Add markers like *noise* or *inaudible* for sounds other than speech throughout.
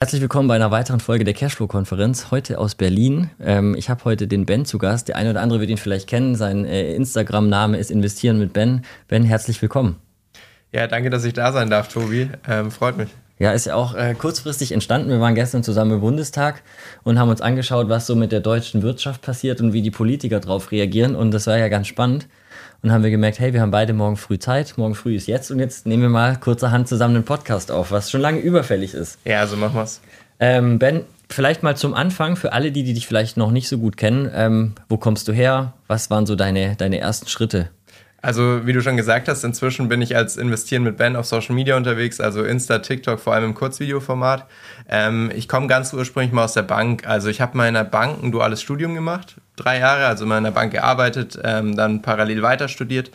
Herzlich willkommen bei einer weiteren Folge der Cashflow-Konferenz, heute aus Berlin. Ähm, ich habe heute den Ben zu Gast. Der eine oder andere wird ihn vielleicht kennen. Sein äh, Instagram-Name ist Investieren mit Ben. Ben, herzlich willkommen. Ja, danke, dass ich da sein darf, Tobi. Ähm, freut mich. Ja, ist ja auch äh, kurzfristig entstanden. Wir waren gestern zusammen im Bundestag und haben uns angeschaut, was so mit der deutschen Wirtschaft passiert und wie die Politiker darauf reagieren. Und das war ja ganz spannend. Und haben wir gemerkt, hey, wir haben beide morgen früh Zeit. Morgen früh ist jetzt und jetzt nehmen wir mal kurzerhand zusammen einen Podcast auf, was schon lange überfällig ist. Ja, so machen wir's. Ähm, ben, vielleicht mal zum Anfang, für alle, die, die dich vielleicht noch nicht so gut kennen, ähm, wo kommst du her? Was waren so deine, deine ersten Schritte? Also, wie du schon gesagt hast, inzwischen bin ich als Investieren mit Ben auf Social Media unterwegs, also Insta, TikTok, vor allem im Kurzvideoformat. Ähm, ich komme ganz ursprünglich mal aus der Bank. Also, ich habe mal in der Bank ein duales Studium gemacht, drei Jahre, also mal in der Bank gearbeitet, ähm, dann parallel weiter studiert.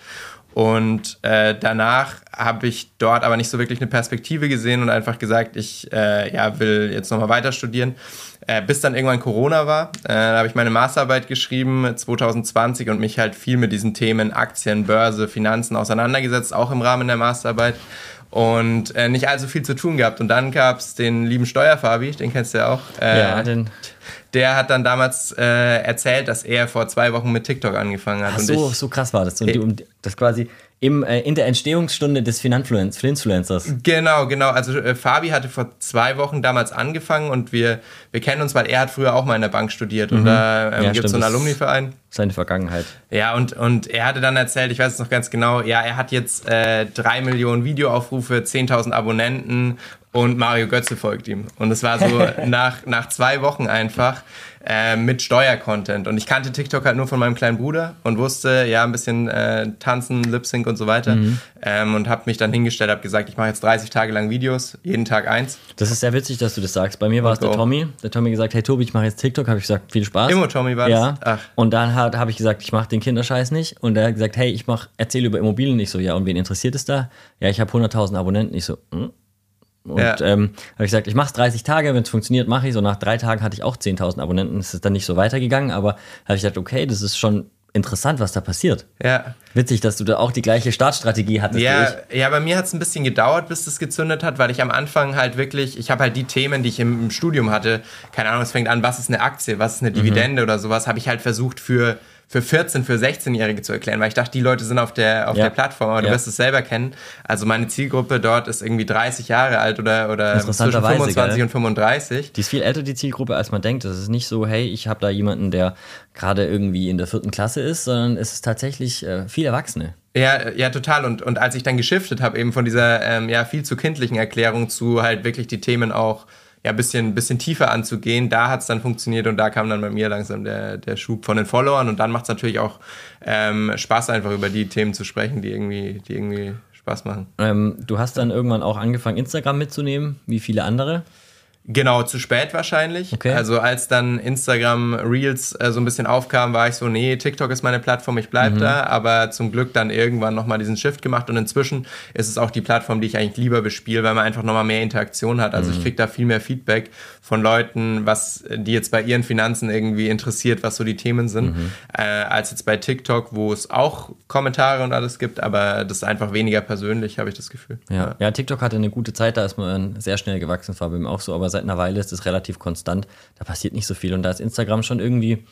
Und äh, danach habe ich dort aber nicht so wirklich eine Perspektive gesehen und einfach gesagt, ich äh, ja, will jetzt nochmal weiter studieren. Äh, bis dann irgendwann Corona war. Äh, da habe ich meine Masterarbeit geschrieben 2020 und mich halt viel mit diesen Themen Aktien, Börse, Finanzen auseinandergesetzt, auch im Rahmen der Masterarbeit. Und äh, nicht allzu viel zu tun gehabt. Und dann gab es den lieben Steuerfabi, den kennst du ja auch. Äh, ja, den der hat dann damals äh, erzählt, dass er vor zwei Wochen mit TikTok angefangen hat. Ach so, so krass war das. Und die, das quasi im, äh, in der Entstehungsstunde des Finfluencers. Genau, genau. Also äh, Fabi hatte vor zwei Wochen damals angefangen und wir, wir kennen uns, weil er hat früher auch mal in der Bank studiert mhm. und da ähm, ja, gibt es so einen Alumni-Verein. Seine Vergangenheit. Ja, und, und er hatte dann erzählt, ich weiß es noch ganz genau, ja, er hat jetzt äh, drei Millionen Videoaufrufe, 10.000 Abonnenten und Mario Götze folgt ihm. Und es war so *laughs* nach, nach zwei Wochen einfach äh, mit Steuercontent. Und ich kannte TikTok halt nur von meinem kleinen Bruder und wusste, ja, ein bisschen äh, tanzen, Lip-Sync und so weiter. Mhm. Ähm, und habe mich dann hingestellt, habe gesagt, ich mache jetzt 30 Tage lang Videos, jeden Tag eins. Das ist sehr witzig, dass du das sagst. Bei mir war es der Tommy. Der Tommy gesagt, hey Tobi, ich mache jetzt TikTok. Habe ich gesagt, viel Spaß. Immer Tommy war ja. das? Ja. Und dann habe ich gesagt, ich mache den Kinderscheiß nicht. Und er hat gesagt, hey, ich mach, erzähle über Immobilien. Ich so, ja, und wen interessiert es da? Ja, ich habe 100.000 Abonnenten. Ich so, hm? Und ja. ähm, habe ich gesagt, ich mache es 30 Tage, wenn es funktioniert, mache ich. So nach drei Tagen hatte ich auch 10.000 Abonnenten. Es ist dann nicht so weitergegangen, aber habe ich gesagt, okay, das ist schon interessant, was da passiert. Ja. Witzig, dass du da auch die gleiche Startstrategie hattest. Ja, ja bei mir hat es ein bisschen gedauert, bis das gezündet hat, weil ich am Anfang halt wirklich, ich habe halt die Themen, die ich im, im, Studium hatte, keine Ahnung, es fängt an, was ist eine Aktie, was ist eine mhm. Dividende mhm. oder sowas, habe ich halt versucht für für 14, für 16-Jährige zu erklären, weil ich dachte, die Leute sind auf der, auf ja. der Plattform, aber du wirst es selber kennen. Also meine Zielgruppe dort ist irgendwie 30 Jahre alt oder, oder zwischen 25 geil. und 35. Die ist viel älter, die Zielgruppe, als man denkt. Das ist nicht so, hey, ich habe da jemanden, der gerade irgendwie in der vierten Klasse ist, sondern es ist tatsächlich äh, viel Erwachsene. Ja, ja, total. Und, und als ich dann geschiftet habe, eben von dieser ähm, ja, viel zu kindlichen Erklärung zu halt wirklich die Themen auch ja, bisschen, bisschen tiefer anzugehen. Da hat es dann funktioniert und da kam dann bei mir langsam der, der Schub von den Followern. Und dann macht es natürlich auch ähm, Spaß, einfach über die Themen zu sprechen, die irgendwie, die irgendwie Spaß machen. Ähm, du hast dann irgendwann auch angefangen, Instagram mitzunehmen, wie viele andere? Genau, zu spät wahrscheinlich. Okay. Also als dann Instagram Reels äh, so ein bisschen aufkam, war ich so, nee, TikTok ist meine Plattform, ich bleib mhm. da. Aber zum Glück dann irgendwann nochmal diesen Shift gemacht und inzwischen ist es auch die Plattform, die ich eigentlich lieber bespiele, weil man einfach nochmal mehr Interaktion hat. Also mhm. ich kriege da viel mehr Feedback von Leuten, was die jetzt bei ihren Finanzen irgendwie interessiert, was so die Themen sind, mhm. äh, als jetzt bei TikTok, wo es auch Kommentare und alles gibt, aber das ist einfach weniger persönlich, habe ich das Gefühl. Ja. ja. ja, TikTok hatte eine gute Zeit, da ist man sehr schnell gewachsen, war bei mir auch so, aber seit einer Weile ist es relativ konstant. Da passiert nicht so viel. Und da ist Instagram schon irgendwie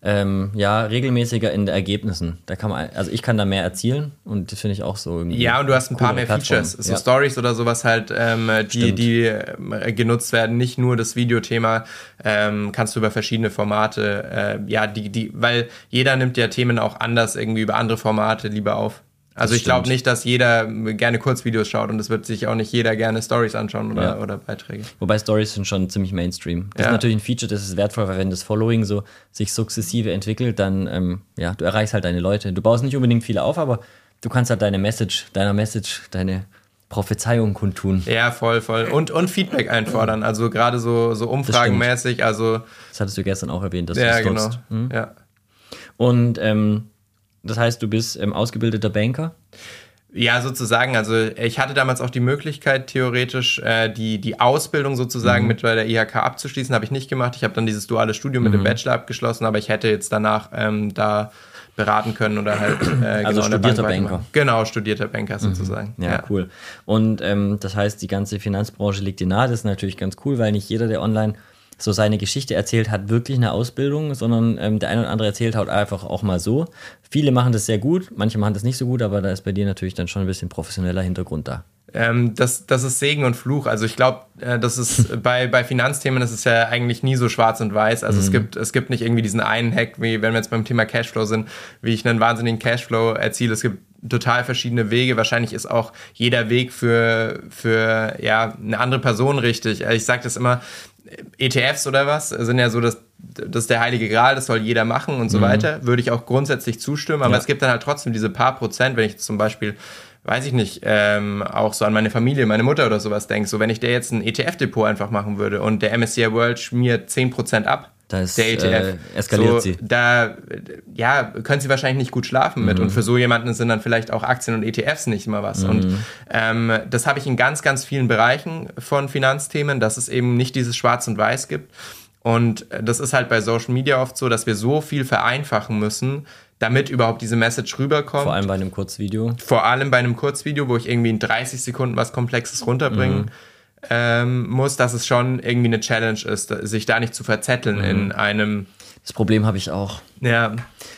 ähm, ja, regelmäßiger in den Ergebnissen. Da kann man, also ich kann da mehr erzielen und das finde ich auch so irgendwie. Ja, und du hast ein paar mehr Plattform. Features, so ja. Stories oder sowas halt, ähm, die, die äh, genutzt werden. Nicht nur das Videothema, ähm, kannst du über verschiedene Formate, äh, ja, die, die, weil jeder nimmt ja Themen auch anders irgendwie über andere Formate lieber auf. Also ich glaube nicht, dass jeder gerne Kurzvideos schaut und es wird sich auch nicht jeder gerne Stories anschauen oder, ja. oder Beiträge. Wobei Stories sind schon ziemlich Mainstream. Das ja. ist natürlich ein Feature, das ist wertvoll, weil wenn das Following so sich sukzessive entwickelt, dann ähm, ja, du erreichst halt deine Leute. Du baust nicht unbedingt viele auf, aber du kannst halt deine Message, deiner Message, deine Prophezeiung kundtun. Ja, voll, voll. Und, und Feedback einfordern. Also gerade so, so umfragenmäßig. Das, also das hattest du gestern auch erwähnt, dass ja, du das genau. Hm? Ja. Und ähm, das heißt, du bist ähm, ausgebildeter Banker? Ja, sozusagen. Also ich hatte damals auch die Möglichkeit, theoretisch äh, die, die Ausbildung sozusagen mhm. mit bei der IHK abzuschließen. Habe ich nicht gemacht. Ich habe dann dieses duale Studium mhm. mit dem mhm. Bachelor abgeschlossen, aber ich hätte jetzt danach ähm, da beraten können oder halt äh, *clears throat* also genau studierter Banker. Genau, studierter Banker mhm. sozusagen. Mhm. Ja, ja, cool. Und ähm, das heißt, die ganze Finanzbranche liegt dir nahe. Das ist natürlich ganz cool, weil nicht jeder, der online so seine Geschichte erzählt, hat wirklich eine Ausbildung, sondern ähm, der eine oder andere erzählt halt einfach auch mal so. Viele machen das sehr gut, manche machen das nicht so gut, aber da ist bei dir natürlich dann schon ein bisschen professioneller Hintergrund da. Ähm, das, das ist Segen und Fluch. Also ich glaube, äh, das ist *laughs* bei, bei Finanzthemen das ist ja eigentlich nie so schwarz und weiß. Also mhm. es gibt es gibt nicht irgendwie diesen einen Hack, wie wenn wir jetzt beim Thema Cashflow sind, wie ich einen wahnsinnigen Cashflow erziele. Es gibt total verschiedene Wege. Wahrscheinlich ist auch jeder Weg für, für ja, eine andere Person richtig. Ich sage das immer, ETFs oder was sind ja so das, das ist der heilige Gral, das soll jeder machen und so mhm. weiter. Würde ich auch grundsätzlich zustimmen, aber ja. es gibt dann halt trotzdem diese paar Prozent, wenn ich zum Beispiel weiß ich nicht, ähm, auch so an meine Familie, meine Mutter oder sowas denke, so wenn ich der jetzt ein ETF-Depot einfach machen würde und der MSCI World schmiert 10% ab, da ist, der ETF. Äh, eskaliert so, sie. Da ja, können sie wahrscheinlich nicht gut schlafen mit. Mhm. Und für so jemanden sind dann vielleicht auch Aktien und ETFs nicht mal was. Mhm. Und ähm, das habe ich in ganz, ganz vielen Bereichen von Finanzthemen, dass es eben nicht dieses Schwarz und Weiß gibt. Und das ist halt bei Social Media oft so, dass wir so viel vereinfachen müssen, damit überhaupt diese Message rüberkommt. Vor allem bei einem Kurzvideo. Vor allem bei einem Kurzvideo, wo ich irgendwie in 30 Sekunden was Komplexes runterbringen mhm ähm, muss, dass es schon irgendwie eine Challenge ist, sich da nicht zu verzetteln mhm. in einem. Das Problem habe ich auch. Ja.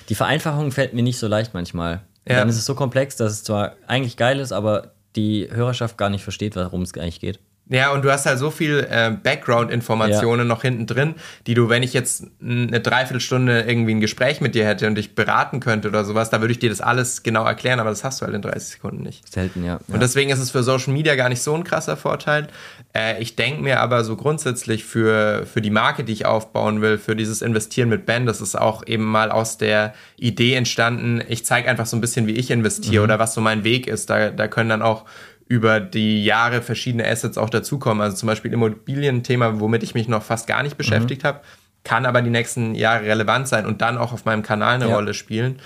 Die Vereinfachung fällt mir nicht so leicht manchmal. Ja. Dann ist es so komplex, dass es zwar eigentlich geil ist, aber die Hörerschaft gar nicht versteht, worum es eigentlich geht. Ja, und du hast halt so viel äh, Background-Informationen ja. noch hinten drin, die du, wenn ich jetzt eine Dreiviertelstunde irgendwie ein Gespräch mit dir hätte und dich beraten könnte oder sowas, da würde ich dir das alles genau erklären, aber das hast du halt in 30 Sekunden nicht. Selten, ja. Und deswegen ist es für Social Media gar nicht so ein krasser Vorteil. Äh, ich denke mir aber so grundsätzlich für, für die Marke, die ich aufbauen will, für dieses Investieren mit Ben, das ist auch eben mal aus der Idee entstanden, ich zeige einfach so ein bisschen, wie ich investiere mhm. oder was so mein Weg ist. Da, da können dann auch über die Jahre verschiedene Assets auch dazukommen. Also zum Beispiel Immobilienthema, womit ich mich noch fast gar nicht beschäftigt mhm. habe, kann aber die nächsten Jahre relevant sein und dann auch auf meinem Kanal eine ja. Rolle spielen.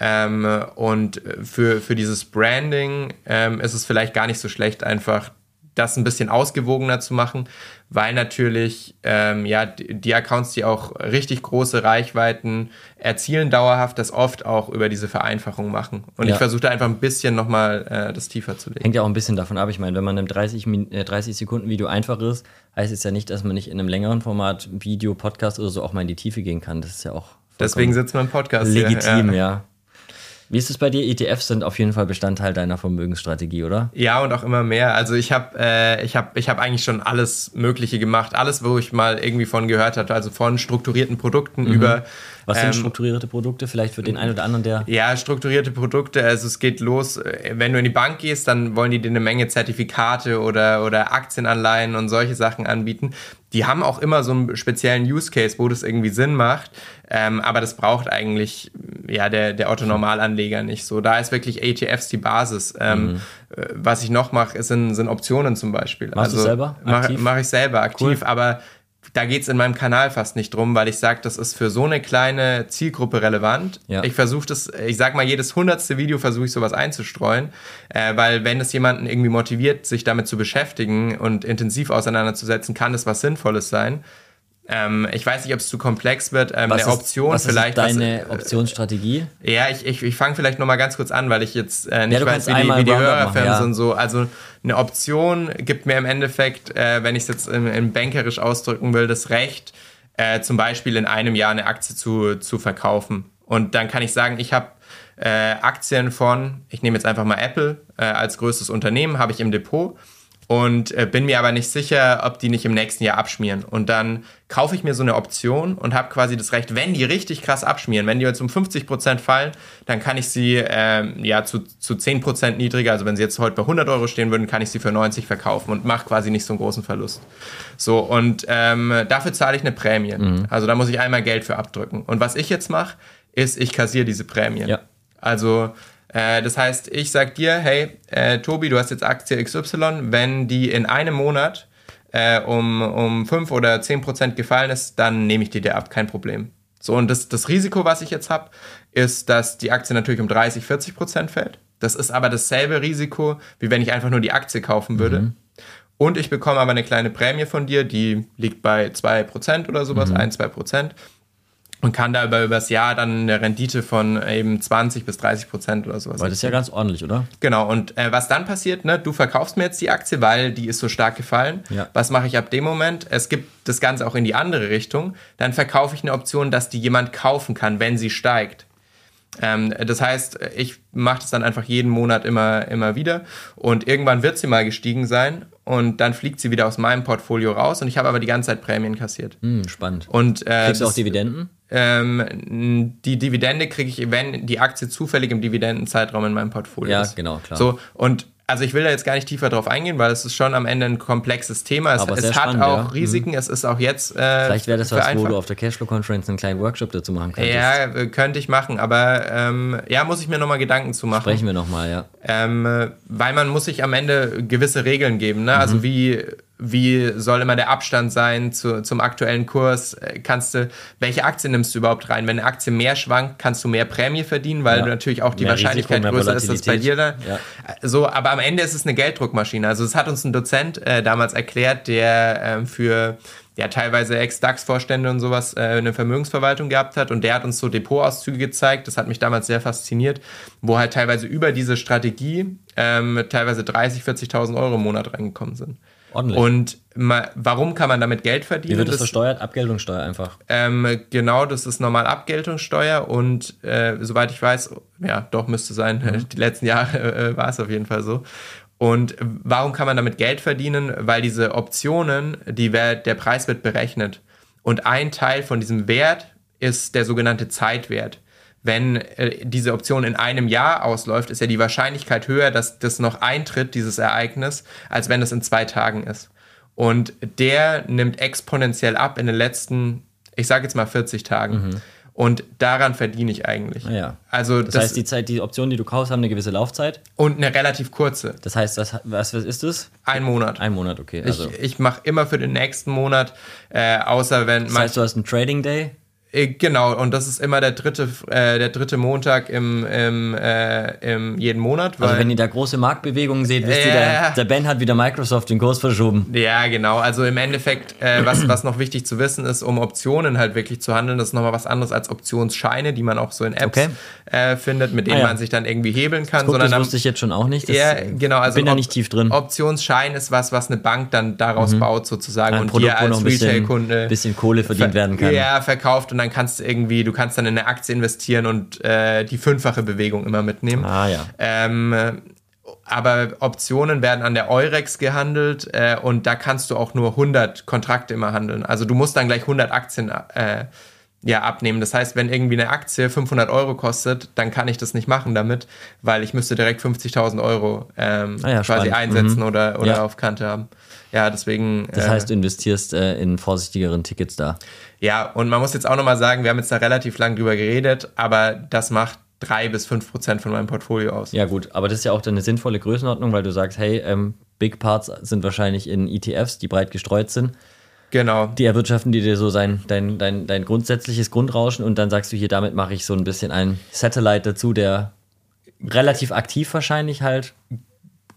Ähm, und für, für dieses Branding ähm, ist es vielleicht gar nicht so schlecht, einfach das ein bisschen ausgewogener zu machen, weil natürlich ähm, ja die Accounts, die auch richtig große Reichweiten erzielen, dauerhaft das oft auch über diese Vereinfachung machen. Und ja. ich versuche da einfach ein bisschen nochmal äh, das tiefer zu legen. Hängt ja auch ein bisschen davon ab. Ich meine, wenn man im 30, äh, 30 Sekunden Video einfach ist, heißt es ja nicht, dass man nicht in einem längeren Format Video, Podcast oder so auch mal in die Tiefe gehen kann. Das ist ja auch Deswegen sitzt man im Podcast. Legitim, ja. ja. Wie ist es bei dir? ETFs sind auf jeden Fall Bestandteil deiner Vermögensstrategie, oder? Ja, und auch immer mehr. Also ich habe äh, ich hab, ich hab eigentlich schon alles Mögliche gemacht. Alles, wo ich mal irgendwie von gehört hatte. Also von strukturierten Produkten mhm. über was sind ähm, strukturierte Produkte? Vielleicht für den einen oder anderen, der. Ja, strukturierte Produkte. Also es geht los, wenn du in die Bank gehst, dann wollen die dir eine Menge Zertifikate oder, oder Aktienanleihen und solche Sachen anbieten. Die haben auch immer so einen speziellen Use Case, wo das irgendwie Sinn macht. Ähm, aber das braucht eigentlich ja, der, der Otto-Normalanleger nicht so. Da ist wirklich ATFs die Basis. Ähm, mhm. Äh, was ich noch mache, sind, sind Optionen zum Beispiel. Machst also, du selber? Mache mach ich selber aktiv, cool. aber da geht es in meinem Kanal fast nicht drum, weil ich sage, das ist für so eine kleine Zielgruppe relevant. Ja. Ich versuche das, ich sag mal, jedes hundertste Video versuche ich sowas einzustreuen, äh, weil wenn es jemanden irgendwie motiviert, sich damit zu beschäftigen und intensiv auseinanderzusetzen, kann es was Sinnvolles sein. Ähm, ich weiß nicht, ob es zu komplex wird. Ähm, was eine Option ist, was vielleicht. Ist deine was, äh, Optionsstrategie? Ja, ich, ich, ich fange vielleicht noch mal ganz kurz an, weil ich jetzt äh, nicht ja, weiß, wie die, wie die Hörerfans ja. und so. Also eine Option gibt mir im Endeffekt, äh, wenn ich es jetzt in, in, bankerisch ausdrücken will, das Recht, äh, zum Beispiel in einem Jahr eine Aktie zu, zu verkaufen. Und dann kann ich sagen, ich habe äh, Aktien von, ich nehme jetzt einfach mal Apple äh, als größtes Unternehmen, habe ich im Depot und äh, bin mir aber nicht sicher, ob die nicht im nächsten Jahr abschmieren. Und dann kaufe ich mir so eine Option und habe quasi das Recht, wenn die richtig krass abschmieren, wenn die jetzt um 50% fallen, dann kann ich sie ähm, ja zu, zu 10% niedriger, also wenn sie jetzt heute bei 100 Euro stehen würden, kann ich sie für 90 verkaufen und mache quasi nicht so einen großen Verlust. So, und ähm, dafür zahle ich eine Prämie. Mhm. Also da muss ich einmal Geld für abdrücken. Und was ich jetzt mache, ist, ich kassiere diese Prämie. Ja. Also äh, das heißt, ich sag dir, hey, äh, Tobi, du hast jetzt Aktie XY, wenn die in einem Monat äh, um, um 5 oder 10 Prozent gefallen ist, dann nehme ich die dir ab, kein Problem. So, und das, das Risiko, was ich jetzt habe, ist, dass die Aktie natürlich um 30, 40 Prozent fällt. Das ist aber dasselbe Risiko, wie wenn ich einfach nur die Aktie kaufen würde. Mhm. Und ich bekomme aber eine kleine Prämie von dir, die liegt bei 2% oder sowas, mhm. 1, 2%. Und kann da über übers Jahr dann eine Rendite von eben 20 bis 30 Prozent oder sowas. Weil das ist ja ganz ordentlich, oder? Genau, und äh, was dann passiert, ne, du verkaufst mir jetzt die Aktie, weil die ist so stark gefallen. Ja. Was mache ich ab dem Moment? Es gibt das Ganze auch in die andere Richtung. Dann verkaufe ich eine Option, dass die jemand kaufen kann, wenn sie steigt. Ähm, das heißt, ich mache das dann einfach jeden Monat immer, immer wieder und irgendwann wird sie mal gestiegen sein und dann fliegt sie wieder aus meinem Portfolio raus und ich habe aber die ganze Zeit Prämien kassiert. Hm, spannend. Und, äh, Kriegst du auch das- Dividenden? Ähm, die Dividende kriege ich, wenn die Aktie zufällig im Dividendenzeitraum in meinem Portfolio Ja, ist. genau, klar. So, und also ich will da jetzt gar nicht tiefer drauf eingehen, weil es ist schon am Ende ein komplexes Thema. Es, Aber es hat spannend, auch ja. Mhm. Risiken, es ist auch jetzt. Äh, Vielleicht wäre das was, wo vereinfacht. du auf der Cashflow-Conference einen kleinen Workshop dazu machen könntest. Ja, könnte ich machen, aber ähm, ja, muss ich mir nochmal Gedanken zu machen. Sprechen wir nochmal, ja. Ähm, äh, weil man muss sich am Ende gewisse Regeln geben. Ne? Also wie, wie soll immer der Abstand sein zu, zum aktuellen Kurs? Äh, Kannst du, welche Aktie nimmst du überhaupt rein? Wenn eine Aktie mehr schwankt, kannst du mehr Prämie verdienen, weil Ja. natürlich auch die Mehr Wahrscheinlichkeit Risiko, größer ist, dass bei dir da. Volatilität. So, aber am Ende ist es eine Gelddruckmaschine. Also es hat uns ein Dozent äh, damals erklärt, der ähm, für ja teilweise Ex-DAX-Vorstände und sowas äh, eine Vermögensverwaltung gehabt hat und der hat uns so Depotauszüge gezeigt, das hat mich damals sehr fasziniert, wo halt teilweise über diese Strategie ähm, teilweise 30.000, 40.000 Euro im Monat reingekommen sind. Ordentlich. Und ma, warum kann man damit Geld verdienen? Wie wird das Das- versteuert? Abgeltungssteuer einfach. ähm, genau, das ist normal Abgeltungssteuer und äh, soweit ich weiß, ja, doch müsste sein, *laughs* die letzten Jahre äh, war es auf jeden Fall so. Und warum kann man damit Geld verdienen? Weil diese Optionen, die der Preis wird berechnet. Und ein Teil von diesem Wert ist der sogenannte Zeitwert. Wenn äh, diese Option in einem Jahr ausläuft, ist ja die Wahrscheinlichkeit höher, dass das noch eintritt, dieses Ereignis, als wenn es in zwei Tagen ist. Und der nimmt exponentiell ab in den letzten, ich sage jetzt mal 40 Tagen. Und daran verdiene ich eigentlich. Ja. Also Das, das, heißt, die Zeit, die Optionen, die du kaufst, haben eine gewisse Laufzeit. und eine relativ kurze, Das heißt, was, was, was ist das? ein Monat. Ein Monat, okay. Also, ich ich mache immer für den nächsten Monat, äh, außer wenn das heißt, du hast einen Trading Day. Äh, Genau, und das ist immer der dritte, äh, der dritte Montag im, im, äh, im jeden Monat. Also wenn ihr da große Marktbewegungen seht, wisst ihr, Ja. der, der Ben hat wieder Microsoft den Kurs verschoben. ja, genau. Also im Endeffekt, äh, was, was noch wichtig zu wissen ist, um Optionen halt wirklich zu handeln, das ist nochmal was anderes als Optionsscheine, die man auch so in Apps Okay. äh, findet, mit denen Ah, ja. man sich dann irgendwie hebeln kann. Guck, sondern das dann, wusste ich jetzt schon auch nicht. Das, ja, äh, genau. Also bin da nicht tief drin. Optionsschein ist was, was eine Bank dann daraus baut sozusagen Ein und Produkt, dir als ein bisschen, Retail-Kunde bisschen Kohle verdient werden kann. Ja, verkauft und dann kannst du irgendwie, du kannst dann in eine Aktie investieren und äh, die fünffache Bewegung immer mitnehmen. Ah ja. Ähm, äh, aber Optionen werden an der Eurex gehandelt äh, und da kannst du auch nur 100 Kontrakte immer handeln. Also du musst dann gleich 100 Aktien äh, ja, abnehmen. Das heißt, wenn irgendwie eine Aktie 500 Euro kostet, dann kann ich das nicht machen damit, weil ich müsste direkt 50.000 Euro ähm, Ah ja, quasi spannend. einsetzen oder, oder Ja. auf Kante haben. Ja, deswegen. Das äh, heißt, du investierst äh, in vorsichtigeren Tickets da. ja, und man muss jetzt auch nochmal sagen, wir haben jetzt da relativ lang drüber geredet, aber das macht drei bis fünf Prozent von meinem Portfolio aus. Ja, gut, aber das ist ja auch dann eine sinnvolle Größenordnung, weil du sagst, hey, ähm, Big Parts sind wahrscheinlich in ETFs, die breit gestreut sind. Genau. Die erwirtschaften die dir so sein, dein, dein, dein grundsätzliches Grundrauschen und dann sagst du hier, damit mache ich so ein bisschen einen Satellite dazu, der relativ aktiv wahrscheinlich halt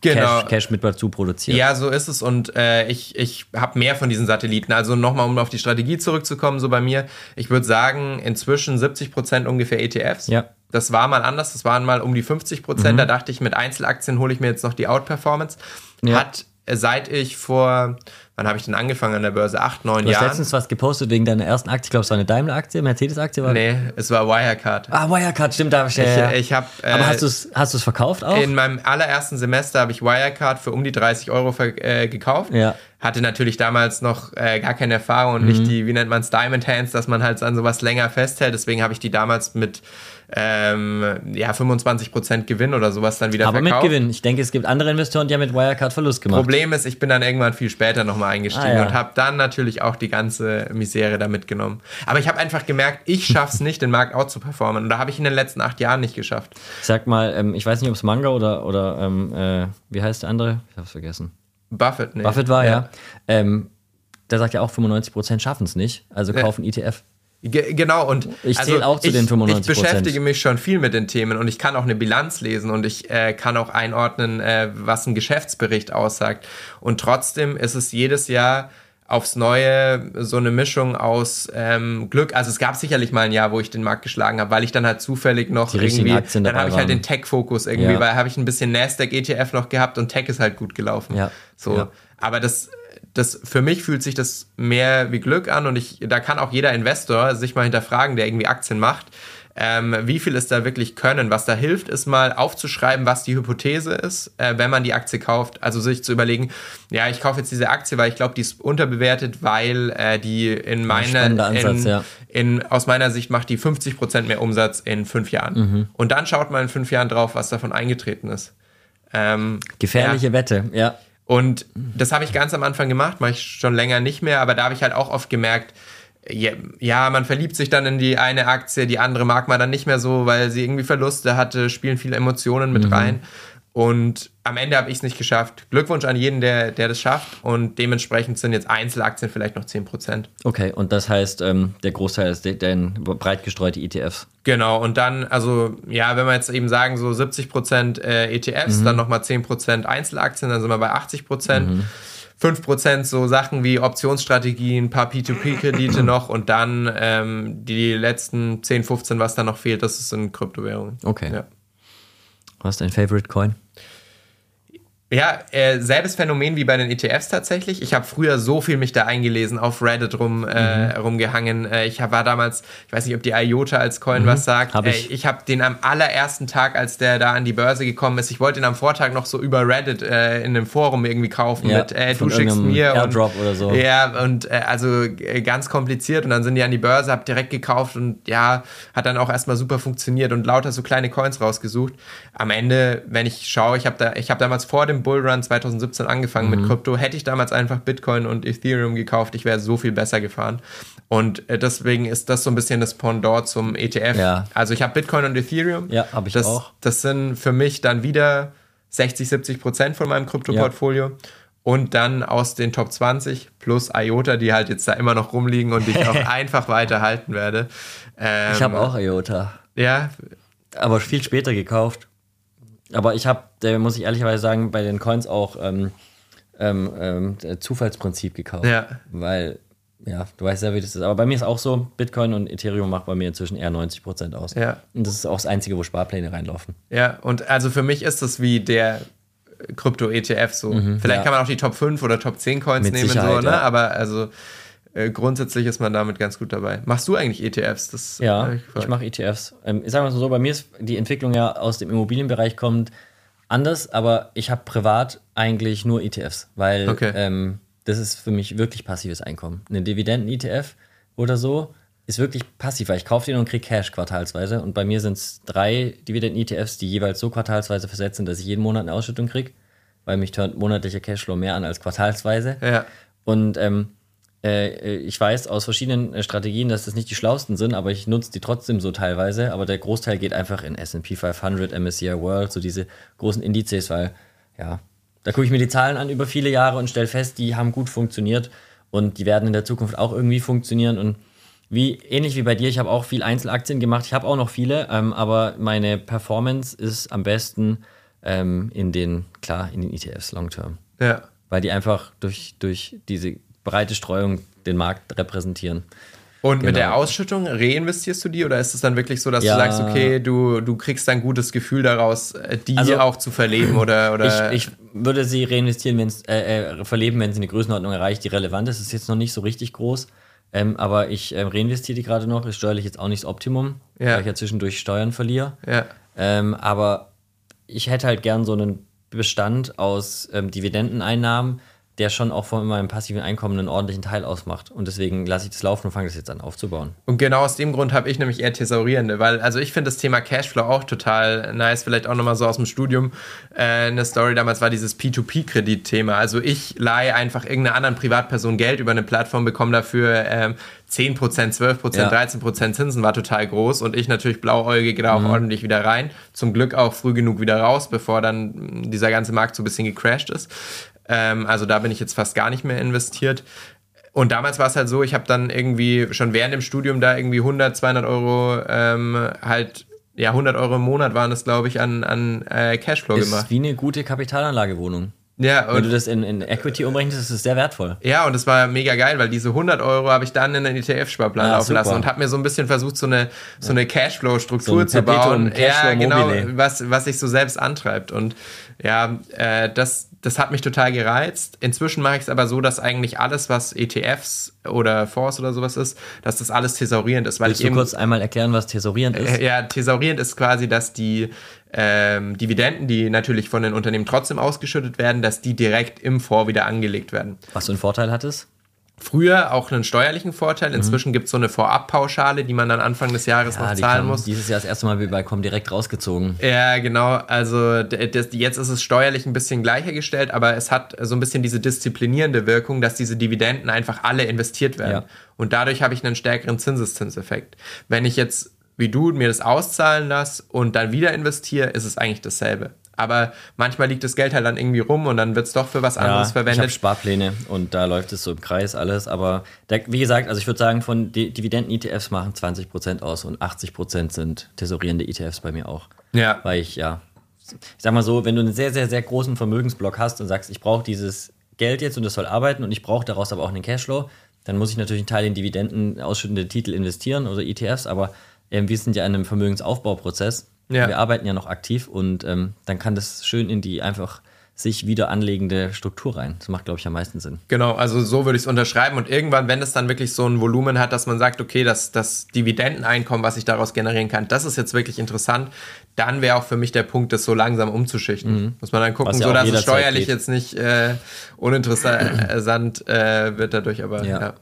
genau. Cash, Cash mit dazu produziert. Ja, so ist es und äh, ich, ich habe mehr von diesen Satelliten. Also nochmal, um auf die Strategie zurückzukommen, so bei mir. Ich würde sagen, inzwischen 70 Prozent ungefähr ETFs. Ja. Das war mal anders, das waren mal um die 50 Prozent. Da dachte ich, mit Einzelaktien hole ich mir jetzt noch die Outperformance. Ja. Hat, äh, seit ich vor, wann habe ich denn angefangen an der Börse? Acht, neun Du hast Jahren. letztens was gepostet wegen deiner ersten Aktie, ich glaube, es war eine Daimler-Aktie, Mercedes-Aktie war. Nee, es war Wirecard. Ah, Wirecard, stimmt, da hab ich, ja, Ich, ich habe Aber hast du es hast du's verkauft auch? In meinem allerersten Semester habe ich Wirecard für um die 30 Euro äh, gekauft. Ja. Hatte natürlich damals noch äh, gar keine Erfahrung und nicht die, wie nennt man es, Diamond Hands, dass man halt an sowas länger festhält. Deswegen habe ich die damals mit ähm, ja, 25% Gewinn oder sowas dann wieder Aber verkauft. mit Gewinn. Ich denke, es gibt andere Investoren, die haben mit Wirecard Verlust gemacht. Problem ist, ich bin dann irgendwann viel später nochmal eingestiegen Ah, ja. und habe dann natürlich auch die ganze Misere da mitgenommen. Aber ich habe einfach gemerkt, ich schaff's *laughs* nicht, den Markt out zu performen. Und da habe ich in den letzten acht Jahren nicht geschafft. Ich sag mal, ähm, ich weiß nicht, ob es Manga oder, oder ähm, äh, wie heißt der andere? Ich hab's vergessen. Buffett, nee. Buffett war, ja. Ähm, der sagt ja auch, 95% schaffen es nicht, also kaufen ETF. Ge genau, und Ich zähl auch zu den 95%. Ich beschäftige mich schon viel mit den Themen und ich kann auch eine Bilanz lesen und ich äh, kann auch einordnen, äh, was ein Geschäftsbericht aussagt. Und trotzdem ist es jedes Jahr aufs Neue so eine Mischung aus ähm, Glück. Also es gab sicherlich mal ein Jahr, wo ich den Markt geschlagen habe, weil ich dann halt zufällig noch Die irgendwie, Aktien dann habe ich halt den Tech-Fokus irgendwie, Ja. weil habe ich ein bisschen Nasdaq ETF noch gehabt und Tech ist halt gut gelaufen. Ja. So, Ja. aber das das für mich fühlt sich das mehr wie Glück an und ich da kann auch jeder Investor sich mal hinterfragen, der irgendwie Aktien macht. Ähm, wie viel ist da wirklich können? Was da hilft, ist mal aufzuschreiben, was die Hypothese ist, äh, wenn man die Aktie kauft. Also sich zu überlegen, ja, ich kaufe jetzt diese Aktie, weil ich glaube, die ist unterbewertet, weil äh, die in meiner, in, ja. in, aus meiner Sicht macht die 50% mehr Umsatz in fünf Jahren. Mhm. Und dann schaut man in fünf Jahren drauf, was davon eingetreten ist. Ähm, Gefährliche ja. Wette, ja. Und das habe ich ganz am Anfang gemacht, mache ich schon länger nicht mehr, aber da habe ich halt auch oft gemerkt, ja, man verliebt sich dann in die eine Aktie, die andere mag man dann nicht mehr so, weil sie irgendwie Verluste hatte, spielen viele Emotionen mit rein. Und am Ende habe ich es nicht geschafft. Glückwunsch an jeden, der, der das schafft. Und dementsprechend sind jetzt Einzelaktien vielleicht noch 10%. Okay, und das heißt, ähm, der Großteil ist den breit gestreute ETFs. Genau, und dann, also ja, wenn wir jetzt eben sagen, so 70% äh, ETFs, dann nochmal 10% Einzelaktien, dann sind wir bei 80%. 5% so Sachen wie Optionsstrategien, ein paar P2P-Kredite noch und dann ähm, die letzten 10, 15, was da noch fehlt, das ist in Kryptowährungen. Okay. Ja. Was ist dein Favorite Coin? Ja, äh, selbes Phänomen wie bei den ETFs tatsächlich. Ich habe früher so viel mich da eingelesen, auf Reddit rum, äh, rumgehangen. Äh, ich hab, war damals, ich weiß nicht, ob die IOTA als Coin was sagt. Hab ich. Äh, ich habe den am allerersten Tag, als der da an die Börse gekommen ist, ich wollte ihn am Vortag noch so über Reddit äh, in einem Forum irgendwie kaufen Ja, mit, äh, du schickst mir. Airdrop und, oder so. Ja, und äh, also äh, ganz kompliziert. Und dann sind die an die Börse, hab direkt gekauft und ja, hat dann auch erstmal super funktioniert und lauter so kleine Coins rausgesucht. Am Ende, wenn ich schaue, ich habe da, ich habe damals vor dem Bullrun 2017 angefangen Mhm. mit Krypto, hätte ich damals einfach Bitcoin und Ethereum gekauft, ich wäre so viel besser gefahren. Und äh, deswegen ist das so ein bisschen das Pendant zum ETF. Ja. Also ich habe Bitcoin und Ethereum. Ja, hab ich das, auch. Das sind für mich dann wieder 60, 70 Prozent von meinem Krypto-Portfolio. Und dann aus den Top 20 plus IOTA, die halt jetzt da immer noch rumliegen und die ich auch *laughs* einfach weiter halten werde. Ähm, Ich habe auch IOTA, Ja, aber viel später gekauft. Aber ich habe, muss ich ehrlicherweise sagen, bei den Coins auch ähm, ähm, ähm, Zufallsprinzip gekauft. Ja. Weil, ja, du weißt ja, wie das ist. Aber bei mir ist auch so, Bitcoin und Ethereum macht bei mir inzwischen eher 90% aus. Ja. Und das ist auch das Einzige, wo Sparpläne reinlaufen. Ja, und also für mich ist das wie der Krypto-ETF so. Vielleicht Mhm, ja. kann man auch die Top 5 oder Top 10 Coins Mit nehmen, so, ne? ja. Aber also äh, grundsätzlich ist man damit ganz gut dabei. Machst du eigentlich ETFs? Das Ja, ich, gefragt. mache ETFs. Ähm, ich sage mal so, bei mir ist die Entwicklung ja aus dem Immobilienbereich kommt anders, aber ich habe privat eigentlich nur ETFs, weil Okay. ähm, das ist für mich wirklich passives Einkommen. Eine Dividenden-ETF oder so ist wirklich passiv, weil ich kaufe den und kriege Cash quartalsweise und bei mir sind es drei Dividenden-ETFs, die jeweils so quartalsweise versetzt sind, dass ich jeden Monat eine Ausschüttung kriege, weil mich turnt monatlicher Cashflow mehr an als quartalsweise. Ja. Und ähm, äh, ich weiß aus verschiedenen äh, Strategien, dass das nicht die schlausten sind, aber ich nutze die trotzdem so teilweise. Aber der Großteil geht einfach in SP 500, MSCI World, so diese großen Indizes, weil, ja, da gucke ich mir die Zahlen an über viele Jahre und stelle fest, die haben gut funktioniert und die werden in der Zukunft auch irgendwie funktionieren. Und wie ähnlich wie bei dir, ich habe auch viel Einzelaktien gemacht. Ich habe auch noch viele, ähm, aber meine Performance ist am besten ähm, in den, klar, in den ETFs long term Ja. weil die einfach durch, durch diese breite Streuung den Markt repräsentieren. Und mit Genau. der Ausschüttung reinvestierst du die oder ist es dann wirklich so, dass Ja. du sagst, okay, du, du kriegst dann gutes Gefühl daraus, äh, die Also, auch zu verleben oder, oder Ich, ich würde sie reinvestieren, wenn es äh, äh, verleben, wenn sie eine Größenordnung erreicht, die relevant ist. Das ist jetzt noch nicht so richtig groß. Ähm, aber ich ähm, reinvestiere die gerade noch. Ist steuerlich jetzt auch nicht das Optimum, Ja. weil ich ja zwischendurch Steuern verliere. ja. Ähm, aber ich hätte halt gern so einen Bestand aus ähm, Dividendeneinnahmen, der schon auch von meinem passiven Einkommen einen ordentlichen Teil ausmacht. Und deswegen lasse ich das laufen und fange das jetzt an aufzubauen. Und genau aus dem Grund habe ich nämlich eher Thesaurierende, weil also ich finde das Thema Cashflow auch total nice. Vielleicht auch nochmal so aus dem Studium äh, eine Story damals war dieses P2P-Kredit-Thema. Also ich leihe einfach irgendeiner anderen Privatperson Geld über eine Plattform, bekomme dafür ähm, 10%, 12%, Ja. 13% Zinsen, war total groß und ich natürlich blauäugig da auch ordentlich wieder rein. Zum Glück auch früh genug wieder raus, bevor dann dieser ganze Markt so ein bisschen gecrashed ist. Ähm, also da bin ich jetzt fast gar nicht mehr investiert. Und damals war es halt so, ich habe dann irgendwie schon während dem Studium da irgendwie 100, 200 Euro ähm, halt, ja 100 Euro im Monat waren es, glaube ich, an, an äh, Cashflow Ist gemacht. wie eine gute Kapitalanlagewohnung. Ja, Wenn du das in, in Equity umrechnest, ist es sehr wertvoll. Ja, und das war mega geil, weil diese 100 Euro habe ich dann in den ETF-Sparplan ah, laufen super. lassen und habe mir so ein bisschen versucht, so eine, so eine Cashflow-Struktur so zu bauen. Ja, genau, was, was sich so selbst antreibt. Und ja, äh, das, das hat mich total gereizt. Inzwischen mache ich es aber so, dass eigentlich alles, was ETFs oder Fonds oder sowas ist, dass das alles thesaurierend ist. Weil Willst ich du eben, kurz einmal erklären, was thesaurierend ist? Äh, ja, thesaurierend ist quasi, dass die ähm, Dividenden, die natürlich von den Unternehmen trotzdem ausgeschüttet werden, dass die direkt im Fonds wieder angelegt werden. Was für einen Vorteil hat es? Früher auch einen steuerlichen Vorteil. Inzwischen mhm. gibt es so eine Vorabpauschale, die man dann Anfang des Jahres ja, noch zahlen muss. Dieses Jahr das erste Mal wie bei Com direkt rausgezogen. Ja, genau. Also das, jetzt ist es steuerlich ein bisschen gleicher gestellt, aber es hat so ein bisschen diese disziplinierende Wirkung, dass diese Dividenden einfach alle investiert werden. Ja. Und dadurch habe ich einen stärkeren Zinseszinseffekt. Wenn ich jetzt wie du mir das auszahlen lasse und dann wieder investiere, ist es eigentlich dasselbe. Aber manchmal liegt das Geld halt dann irgendwie rum und dann wird es doch für was anderes ja, verwendet. Ich habe Sparpläne und da läuft es so im Kreis alles. Aber der, wie gesagt, also ich würde sagen, von Dividenden-ETFs machen 20% aus und 80% sind tesorierende ETFs bei mir auch. Ja. Weil ich, ja, ich sag mal so, wenn du einen sehr, sehr, sehr großen Vermögensblock hast und sagst, ich brauche dieses Geld jetzt und das soll arbeiten und ich brauche daraus aber auch einen Cashflow, dann muss ich natürlich einen Teil in Dividenden ausschüttende Titel investieren oder ETFs, aber wir sind ja in einem Vermögensaufbauprozess. Ja. Wir arbeiten ja noch aktiv und ähm, dann kann das schön in die einfach sich wieder anlegende Struktur rein. Das macht, glaube ich, am meisten Sinn. Genau, also so würde ich es unterschreiben. Und irgendwann, wenn es dann wirklich so ein Volumen hat, dass man sagt, okay, das, das Dividendeneinkommen, was ich daraus generieren kann, das ist jetzt wirklich interessant, dann wäre auch für mich der Punkt, das so langsam umzuschichten. Mhm. Muss man dann gucken, ja so dass es steuerlich geht. jetzt nicht äh, uninteressant äh, wird dadurch, aber ja. ja.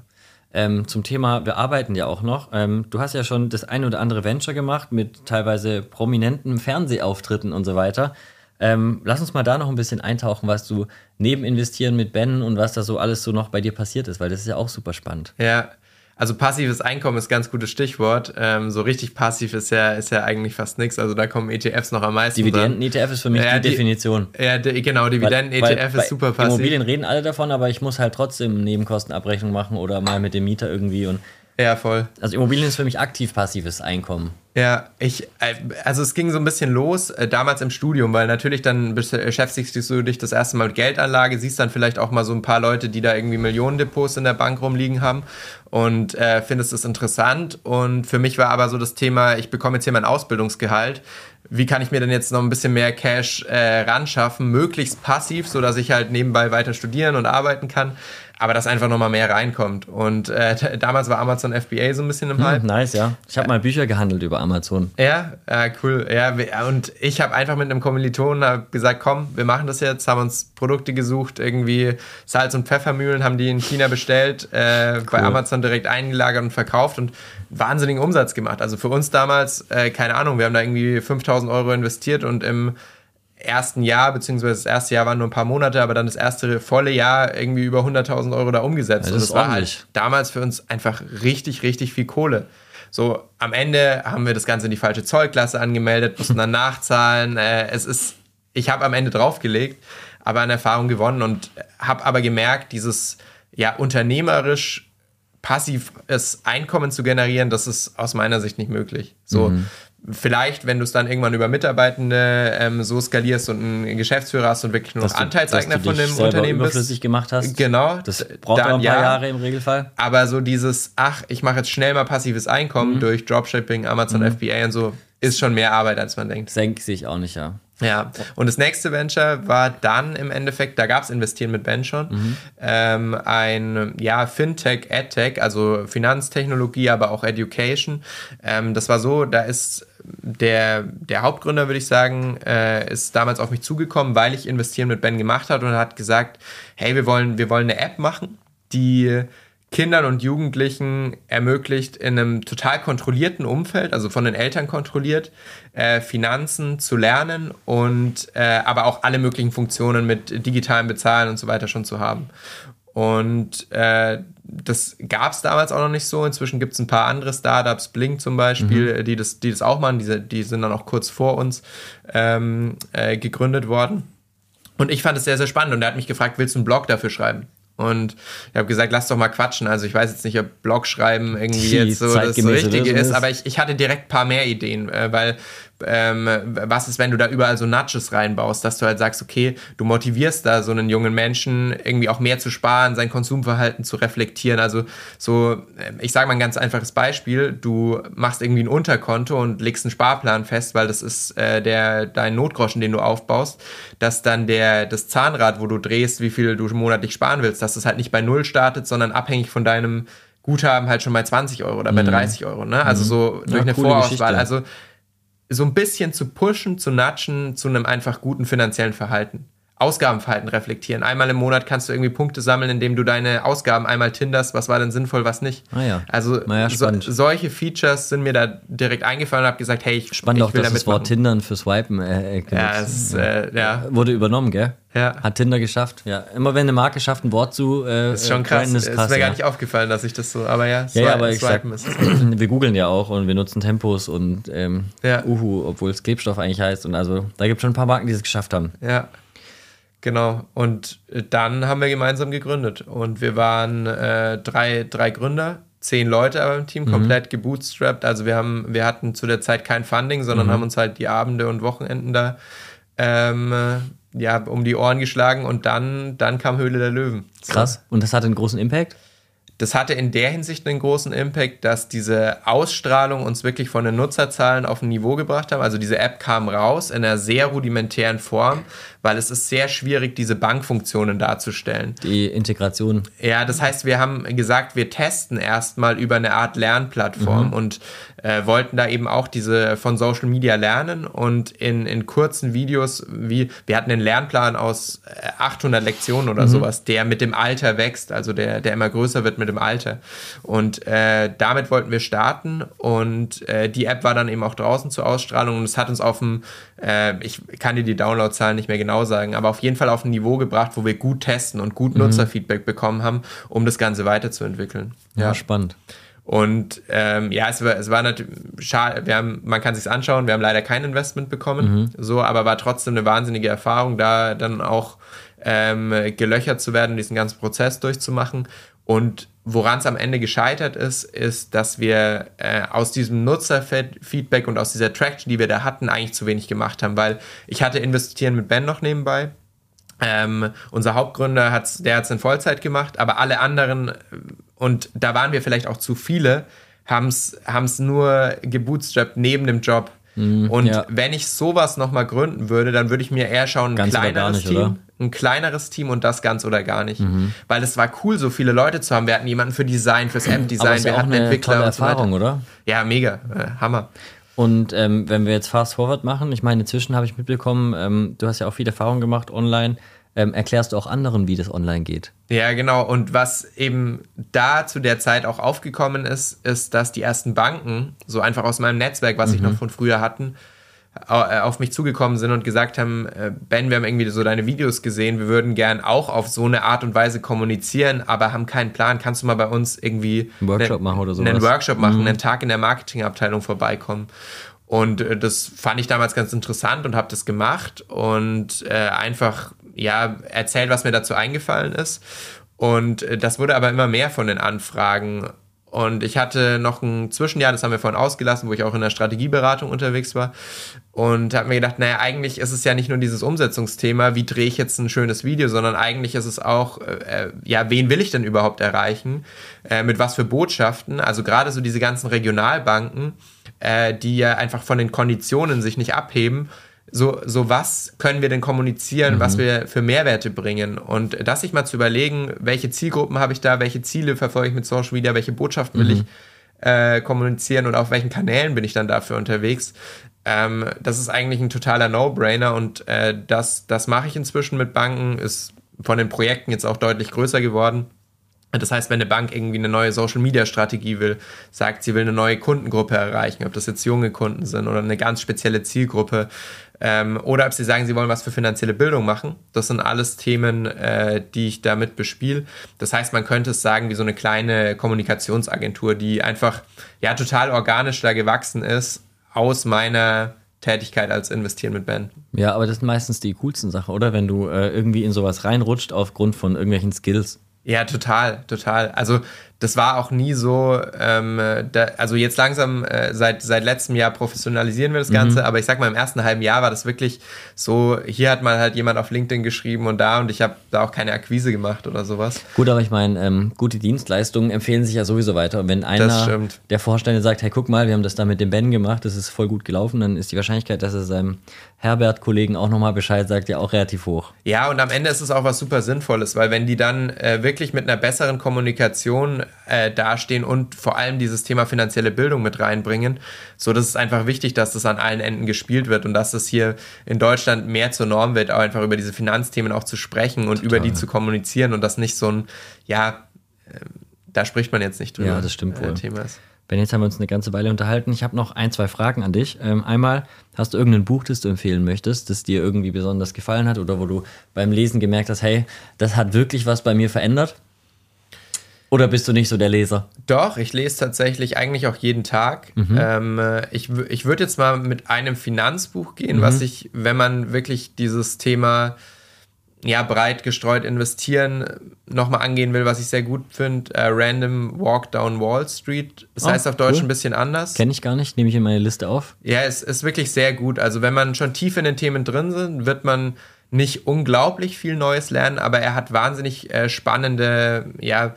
Ähm, zum Thema, wir arbeiten ja auch noch. Ähm, du hast ja schon das ein oder andere Venture gemacht mit teilweise prominenten Fernsehauftritten und so weiter. Ähm, lass uns mal da noch ein bisschen eintauchen, was du neben investieren mit Ben und was da so alles so noch bei dir passiert ist, weil das ist ja auch super spannend. Ja, also passives Einkommen ist ein ganz gutes Stichwort. Ähm, so richtig passiv ist ja, ist ja eigentlich fast nichts. Also da kommen ETFs noch am meisten. Dividenden-ETF ist für mich ja, die, Definition. Ja, die, genau, Dividenden-ETF ist super passiv. Immobilien reden alle davon, aber ich muss halt trotzdem Nebenkostenabrechnung machen oder mal mit dem Mieter irgendwie und ja, voll. Also Immobilien ist für mich aktiv passives Einkommen. Ja, ich, äh, also es ging so ein bisschen los äh, damals im Studium, weil natürlich dann beschäftigst du dich das erste Mal mit Geldanlage, siehst dann vielleicht auch mal so ein paar Leute, die da irgendwie Millionendepots in der Bank rumliegen haben und äh, findest es interessant. Und für mich war aber so das Thema, ich bekomme jetzt hier mein Ausbildungsgehalt. Wie kann ich mir denn jetzt noch ein bisschen mehr Cash äh, ranschaffen, möglichst passiv, so dass ich halt nebenbei weiter studieren und arbeiten kann aber dass einfach nochmal mehr reinkommt. Und äh, damals war Amazon FBA so ein bisschen im hm, Hype. Hm, nice, ja. Ich habe mal Bücher gehandelt über Amazon. Ja, äh, cool. Ja, und ich habe einfach mit einem Kommilitonen gesagt, komm, wir machen das jetzt, haben uns Produkte gesucht, irgendwie Salz- und Pfeffermühlen haben die in China bestellt, äh, cool. bei Amazon direkt eingelagert und verkauft und wahnsinnigen Umsatz gemacht. Also für uns damals, äh, keine Ahnung, wir haben da irgendwie 5000 Euro investiert und im ersten Jahr, beziehungsweise das erste Jahr waren nur ein paar Monate, aber dann das erste volle Jahr irgendwie über 100.000 Euro da umgesetzt. Ja, das und das war halt damals für uns einfach richtig, richtig viel Kohle. So, am Ende haben wir das Ganze in die falsche Zollklasse angemeldet, mussten dann *laughs* nachzahlen. Äh, es ist, ich habe am Ende draufgelegt, aber an Erfahrung gewonnen und habe aber gemerkt, dieses ja unternehmerisch passives Einkommen zu generieren, das ist aus meiner Sicht nicht möglich. So, mhm vielleicht, wenn du es dann irgendwann über Mitarbeitende ähm, so skalierst und einen Geschäftsführer hast und wirklich nur noch dass Anteilseigner du, von dem Unternehmen überflüssig bist. gemacht hast. Genau. Das braucht dann, ein paar ja, Jahre im Regelfall. Aber so dieses, ach, ich mache jetzt schnell mal passives Einkommen mhm. durch Dropshipping, Amazon mhm. FBA und so, ist schon mehr Arbeit, als man denkt. Senke sehe ich auch nicht, ja. Ja, und das nächste Venture war dann im Endeffekt, da gab es Investieren mit Ben schon, mhm. ähm, ein ja, Fintech, EdTech, also Finanztechnologie, aber auch Education. Ähm, das war so, da ist der, der Hauptgründer, würde ich sagen, äh, ist damals auf mich zugekommen, weil ich Investieren mit Ben gemacht habe und hat gesagt, hey, wir wollen, wir wollen eine App machen, die Kindern und Jugendlichen ermöglicht, in einem total kontrollierten Umfeld, also von den Eltern kontrolliert, äh, Finanzen zu lernen und äh, aber auch alle möglichen Funktionen mit digitalem Bezahlen und so weiter schon zu haben. Und äh, das gab es damals auch noch nicht so. Inzwischen gibt es ein paar andere Startups, Blink zum Beispiel, mhm. die, das, die das auch machen. Die, die sind dann auch kurz vor uns ähm, äh, gegründet worden. Und ich fand es sehr, sehr spannend. Und er hat mich gefragt, willst du einen Blog dafür schreiben? Und ich habe gesagt, lass doch mal quatschen. Also ich weiß jetzt nicht, ob Blog schreiben irgendwie die jetzt so das Richtige ist, aber ich, ich hatte direkt ein paar mehr Ideen, äh, weil ähm, was ist, wenn du da überall so Nudges reinbaust, dass du halt sagst, okay, du motivierst da so einen jungen Menschen irgendwie auch mehr zu sparen, sein Konsumverhalten zu reflektieren. Also so, äh, ich sage mal ein ganz einfaches Beispiel, du machst irgendwie ein Unterkonto und legst einen Sparplan fest, weil das ist äh, der, dein Notgroschen, den du aufbaust, dass dann der, das Zahnrad, wo du drehst, wie viel du monatlich sparen willst, dass das halt nicht bei Null startet, sondern abhängig von deinem Guthaben halt schon bei 20 Euro oder bei 30 mhm. Euro. Ne? Also mhm. so durch ja, eine Vorauswahl. Geschichte. Also so ein bisschen zu pushen, zu natschen zu einem einfach guten finanziellen Verhalten. Ausgabenverhalten reflektieren. Einmal im Monat kannst du irgendwie Punkte sammeln, indem du deine Ausgaben einmal tinderst, was war denn sinnvoll, was nicht. Ah ja. Also ja, so, solche Features sind mir da direkt eingefallen und habe gesagt, hey, ich, spannend ich auch, will dass das Wort Tindern für Swipen äh, ja, es, äh, ja. wurde übernommen, gell? Ja. Hat Tinder geschafft. Ja, immer wenn eine Marke schafft, ein Wort zu. Äh, ist schon krass. Ist, krass, ist mir gar nicht aufgefallen, dass ich das so. Aber ja, ja, ja aber ich sag, wir googeln ja auch und wir nutzen Tempos und ähm, ja. Uhu, obwohl es Klebstoff eigentlich heißt. Und also da gibt es schon ein paar Marken, die es geschafft haben. Ja. Genau. Und dann haben wir gemeinsam gegründet. Und wir waren äh, drei, drei Gründer, zehn Leute aber im Team, mhm. komplett gebootstrapped. Also wir haben, wir hatten zu der Zeit kein Funding, sondern mhm. haben uns halt die Abende und Wochenenden da ähm, ja, um die Ohren geschlagen und dann, dann kam Höhle der Löwen. So. Krass. Und das hatte einen großen Impact? Das hatte in der Hinsicht einen großen Impact, dass diese Ausstrahlung uns wirklich von den Nutzerzahlen auf ein Niveau gebracht haben. Also diese App kam raus in einer sehr rudimentären Form, weil es ist sehr schwierig, diese Bankfunktionen darzustellen. Die Integration. Ja, das heißt, wir haben gesagt, wir testen erstmal über eine Art Lernplattform mhm. und äh, wollten da eben auch diese von Social Media lernen und in, in kurzen Videos, wie wir hatten einen Lernplan aus 800 äh, Lektionen oder mhm. sowas, der mit dem Alter wächst, also der, der immer größer wird mit dem Alter. Und äh, damit wollten wir starten und äh, die App war dann eben auch draußen zur Ausstrahlung und es hat uns auf dem, äh, ich kann dir die Downloadzahlen nicht mehr genau sagen, aber auf jeden Fall auf ein Niveau gebracht, wo wir gut testen und gut mhm. Nutzerfeedback bekommen haben, um das Ganze weiterzuentwickeln. Ja, ja spannend. Und ähm, ja, es war, es war natürlich schade, wir haben, man kann sich anschauen, wir haben leider kein Investment bekommen, mhm. so, aber war trotzdem eine wahnsinnige Erfahrung, da dann auch ähm, gelöchert zu werden, diesen ganzen Prozess durchzumachen. Und woran es am Ende gescheitert ist, ist, dass wir äh, aus diesem Nutzerfeedback und aus dieser Traction, die wir da hatten, eigentlich zu wenig gemacht haben, weil ich hatte investieren mit Ben noch nebenbei. Ähm, unser Hauptgründer hat's, der hat es in Vollzeit gemacht, aber alle anderen, und da waren wir vielleicht auch zu viele, haben es nur gebootstrapped neben dem Job. Mhm, und ja. wenn ich sowas nochmal gründen würde, dann würde ich mir eher schauen, ein ganz kleineres nicht, Team. Oder? Ein kleineres Team und das ganz oder gar nicht. Mhm. Weil es war cool, so viele Leute zu haben. Wir hatten jemanden für Design, fürs App-Design, wir hatten Entwickler tolle und so Erfahrung, oder? Ja, mega. Äh, Hammer. Und ähm, wenn wir jetzt Fast Forward machen, ich meine, inzwischen habe ich mitbekommen, ähm, du hast ja auch viel Erfahrung gemacht online ähm, erklärst du auch anderen, wie das online geht. Ja, genau. Und was eben da zu der Zeit auch aufgekommen ist, ist, dass die ersten Banken, so einfach aus meinem Netzwerk, was mhm. ich noch von früher hatten, äh, auf mich zugekommen sind und gesagt haben, äh, Ben, wir haben irgendwie so deine Videos gesehen, wir würden gern auch auf so eine Art und Weise kommunizieren, aber haben keinen Plan. Kannst du mal bei uns irgendwie einen Workshop machen oder so? Einen Workshop machen, mhm. einen Tag in der Marketingabteilung vorbeikommen. Und äh, das fand ich damals ganz interessant und habe das gemacht und äh, einfach ja, erzählt, was mir dazu eingefallen ist. Und äh, das wurde aber immer mehr von den Anfragen. Und ich hatte noch ein Zwischenjahr, das haben wir vorhin ausgelassen, wo ich auch in der Strategieberatung unterwegs war. Und habe mir gedacht, naja, eigentlich ist es ja nicht nur dieses Umsetzungsthema, wie drehe ich jetzt ein schönes Video, sondern eigentlich ist es auch, äh, äh ja, wen will ich denn überhaupt erreichen? Äh, mit was für Botschaften? Also gerade so diese ganzen Regionalbanken, äh, die ja einfach von den Konditionen sich nicht abheben so, so was können wir denn kommunizieren, mhm. was wir für Mehrwerte bringen und das sich mal zu überlegen, welche Zielgruppen habe ich da, welche Ziele verfolge ich mit Social Media, welche Botschaften will mhm. ich äh, kommunizieren und auf welchen Kanälen bin ich dann dafür unterwegs. Ähm, das ist eigentlich ein totaler No-Brainer und äh, das, das mache ich inzwischen mit Banken, ist von den Projekten jetzt auch deutlich größer geworden. Das heißt, wenn eine Bank irgendwie eine neue Social-Media-Strategie will, sagt, sie will eine neue Kundengruppe erreichen, ob das jetzt junge Kunden sind oder eine ganz spezielle Zielgruppe, ähm, oder ob sie sagen, sie wollen was für finanzielle Bildung machen. Das sind alles Themen, äh, die ich damit bespiele. Das heißt, man könnte es sagen, wie so eine kleine Kommunikationsagentur, die einfach ja total organisch da gewachsen ist aus meiner Tätigkeit als Investieren mit Ben. Ja, aber das sind meistens die coolsten Sachen, oder? Wenn du äh, irgendwie in sowas reinrutscht aufgrund von irgendwelchen Skills. Ja, total, total. Also das war auch nie so, ähm, da, also jetzt langsam äh, seit, seit letztem Jahr professionalisieren wir das Ganze, mhm. aber ich sag mal, im ersten halben Jahr war das wirklich so, hier hat mal halt jemand auf LinkedIn geschrieben und da und ich habe da auch keine Akquise gemacht oder sowas. Gut, aber ich meine, ähm, gute Dienstleistungen empfehlen sich ja sowieso weiter. Und wenn einer der Vorstände sagt, hey, guck mal, wir haben das da mit dem Ben gemacht, das ist voll gut gelaufen, dann ist die Wahrscheinlichkeit, dass er seinem Herbert-Kollegen auch nochmal Bescheid sagt, ja auch relativ hoch. Ja, und am Ende ist es auch was super Sinnvolles, weil wenn die dann äh, wirklich mit einer besseren Kommunikation äh, dastehen und vor allem dieses Thema finanzielle Bildung mit reinbringen. So, das ist einfach wichtig, dass das an allen Enden gespielt wird und dass das hier in Deutschland mehr zur Norm wird, auch einfach über diese Finanzthemen auch zu sprechen und Total. über die zu kommunizieren und das nicht so ein, ja, äh, da spricht man jetzt nicht drüber. Ja, das stimmt äh, wohl. Thema ist. Ben, jetzt haben wir uns eine ganze Weile unterhalten. Ich habe noch ein, zwei Fragen an dich. Ähm, einmal, hast du irgendein Buch, das du empfehlen möchtest, das dir irgendwie besonders gefallen hat oder wo du beim Lesen gemerkt hast, hey, das hat wirklich was bei mir verändert? Oder bist du nicht so der Leser? Doch, ich lese tatsächlich eigentlich auch jeden Tag. Mhm. Ähm, ich ich würde jetzt mal mit einem Finanzbuch gehen, mhm. was ich, wenn man wirklich dieses Thema ja, breit gestreut investieren nochmal angehen will, was ich sehr gut finde, äh, Random Walk Down Wall Street. Das oh, heißt auf Deutsch cool. ein bisschen anders. Kenne ich gar nicht, nehme ich in meine Liste auf. Ja, es ist wirklich sehr gut. Also wenn man schon tief in den Themen drin ist, wird man nicht unglaublich viel Neues lernen, aber er hat wahnsinnig äh, spannende, ja,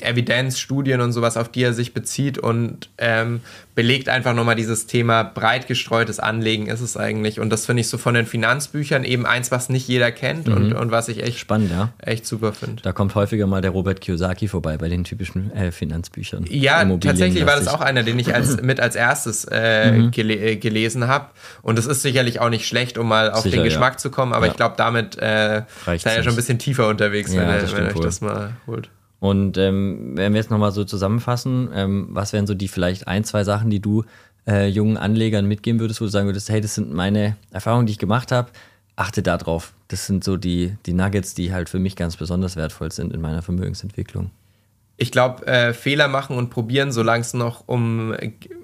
Evidenz, Studien und sowas, auf die er sich bezieht und ähm, belegt einfach nochmal dieses Thema breit gestreutes Anlegen ist es eigentlich. Und das finde ich so von den Finanzbüchern eben eins, was nicht jeder kennt mhm. und, und was ich echt spannend, ja. Echt super finde. Da kommt häufiger mal der Robert Kiyosaki vorbei bei den typischen äh, Finanzbüchern. Ja, tatsächlich war das auch einer, den ich als, *clears throat* mit als erstes äh, mhm. gele äh, gelesen habe. Und das ist sicherlich auch nicht schlecht, um mal auf Sicher, den Geschmack ja. zu kommen, aber ja. ich glaube, damit äh, seid ihr schon ein bisschen tiefer unterwegs, ja, wenn, wenn euch das mal holt. Und ähm, wenn wir jetzt nochmal so zusammenfassen, ähm, was wären so die vielleicht ein, zwei Sachen, die du äh, jungen Anlegern mitgeben würdest, wo du sagen würdest, hey, das sind meine Erfahrungen, die ich gemacht habe, achte da drauf. Das sind so die, die Nuggets, die halt für mich ganz besonders wertvoll sind in meiner Vermögensentwicklung. Ich glaube, äh, Fehler machen und probieren, solange es noch um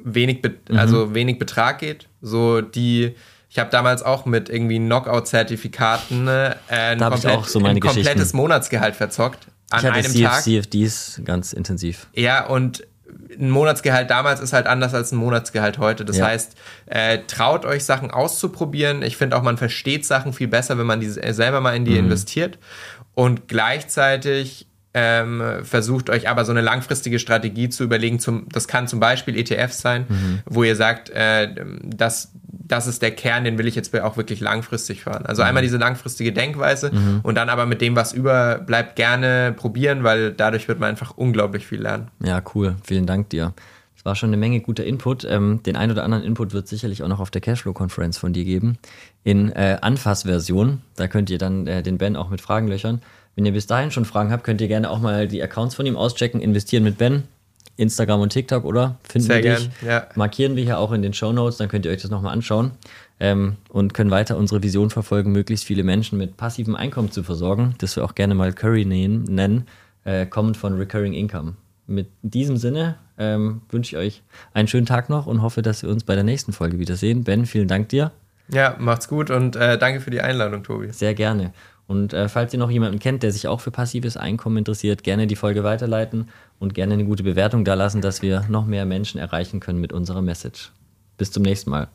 wenig, Be mhm. also wenig Betrag geht. So die, ich habe damals auch mit irgendwie Knockout-Zertifikaten äh, ein, komplett, so ein komplettes Monatsgehalt verzockt an ich hatte einem CF, Tag. CFDs ganz intensiv. Ja, und ein Monatsgehalt damals ist halt anders als ein Monatsgehalt heute. Das ja. heißt, äh, traut euch Sachen auszuprobieren. Ich finde auch, man versteht Sachen viel besser, wenn man die selber mal in die mhm. investiert. Und gleichzeitig ähm, versucht euch aber so eine langfristige Strategie zu überlegen. Zum, das kann zum Beispiel ETFs sein, mhm. wo ihr sagt, äh, das, das ist der Kern, den will ich jetzt auch wirklich langfristig fahren. Also mhm. einmal diese langfristige Denkweise mhm. und dann aber mit dem, was überbleibt, gerne probieren, weil dadurch wird man einfach unglaublich viel lernen. Ja, cool. Vielen Dank dir. Das war schon eine Menge guter Input. Ähm, den ein oder anderen Input wird sicherlich auch noch auf der Cashflow-Konferenz von dir geben. In äh, Anfassversion. Da könnt ihr dann äh, den Ben auch mit Fragen löchern. Wenn ihr bis dahin schon Fragen habt, könnt ihr gerne auch mal die Accounts von ihm auschecken. Investieren mit Ben. Instagram und TikTok, oder? Finden Sehr wir dich. Gern, ja. Markieren wir hier auch in den Show Notes, dann könnt ihr euch das nochmal anschauen. Ähm, und können weiter unsere Vision verfolgen, möglichst viele Menschen mit passivem Einkommen zu versorgen, das wir auch gerne mal Curry nennen, äh, kommend von Recurring Income. Mit diesem Sinne ähm, wünsche ich euch einen schönen Tag noch und hoffe, dass wir uns bei der nächsten Folge wiedersehen. Ben, vielen Dank dir. Ja, macht's gut und äh, danke für die Einladung, Tobi. Sehr gerne. Und äh, falls ihr noch jemanden kennt, der sich auch für passives Einkommen interessiert, gerne die Folge weiterleiten und gerne eine gute Bewertung da lassen, dass wir noch mehr Menschen erreichen können mit unserer Message. Bis zum nächsten Mal.